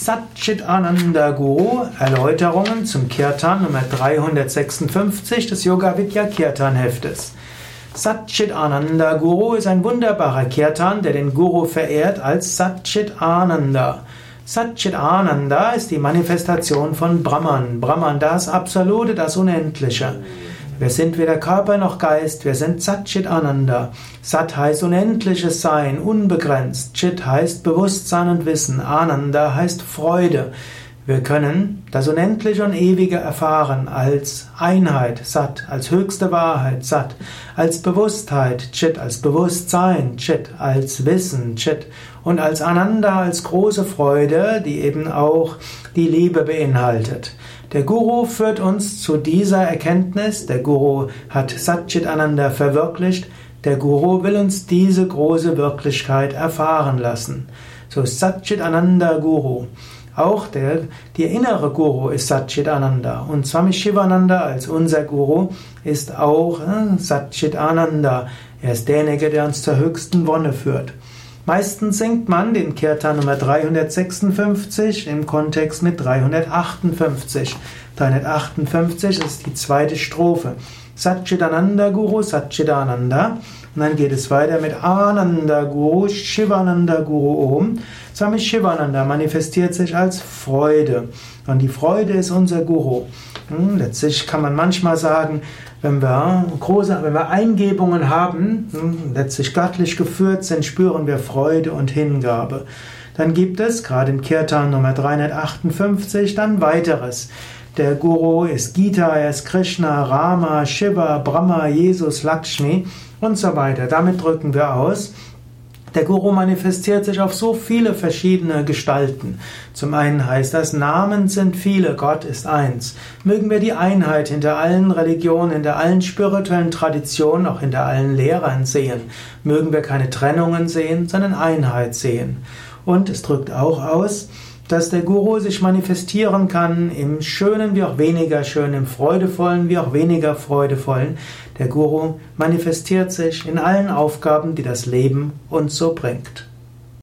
Satchitananda Guru, Erläuterungen zum Kirtan Nummer 356 des Yoga Vidya Kirtan Heftes. Satchitananda Guru ist ein wunderbarer Kirtan, der den Guru verehrt als Satchitananda. Satchitananda ist die Manifestation von Brahman. Brahman, das Absolute, das Unendliche. Wir sind weder Körper noch Geist, wir sind Satchit Ananda. Sat heißt unendliches Sein, unbegrenzt. Chit heißt Bewusstsein und Wissen. Ananda heißt Freude. Wir können das Unendliche und Ewige erfahren als Einheit, Sat, als höchste Wahrheit, Sat, als Bewusstheit, Chit, als Bewusstsein, Chit, als Wissen, Chit und als Ananda, als große Freude, die eben auch die Liebe beinhaltet. Der Guru führt uns zu dieser Erkenntnis. Der Guru hat Satchit Ananda verwirklicht. Der Guru will uns diese große Wirklichkeit erfahren lassen. So Satchit Ananda Guru. Auch der, der innere Guru ist Satchit Ananda. Und Swami Shivananda als unser Guru ist auch äh, Satchit Ananda. Er ist derjenige, der uns zur höchsten Wonne führt. Meistens singt man den Kirtan Nummer 356 im Kontext mit 358. 358 ist die zweite Strophe. Satchitananda Guru, Satchitananda. Und dann geht es weiter mit Ananda Guru, Shivananda Guru Om. Swami Shivananda manifestiert sich als Freude. Und die Freude ist unser Guru. Hm, letztlich kann man manchmal sagen, wenn wir große, wenn wir Eingebungen haben, hm, letztlich göttlich geführt sind, spüren wir Freude und Hingabe. Dann gibt es, gerade im Kirtan Nummer 358, dann weiteres. Der Guru ist Gita, er ist Krishna, Rama, Shiva, Brahma, Jesus, Lakshmi und so weiter. Damit drücken wir aus, der Guru manifestiert sich auf so viele verschiedene Gestalten. Zum einen heißt das, Namen sind viele, Gott ist eins. Mögen wir die Einheit hinter allen Religionen, hinter allen spirituellen Traditionen, auch hinter allen Lehrern sehen. Mögen wir keine Trennungen sehen, sondern Einheit sehen. Und es drückt auch aus, dass der Guru sich manifestieren kann im Schönen wie auch weniger Schönen, im Freudevollen wie auch weniger Freudevollen. Der Guru manifestiert sich in allen Aufgaben, die das Leben uns so bringt.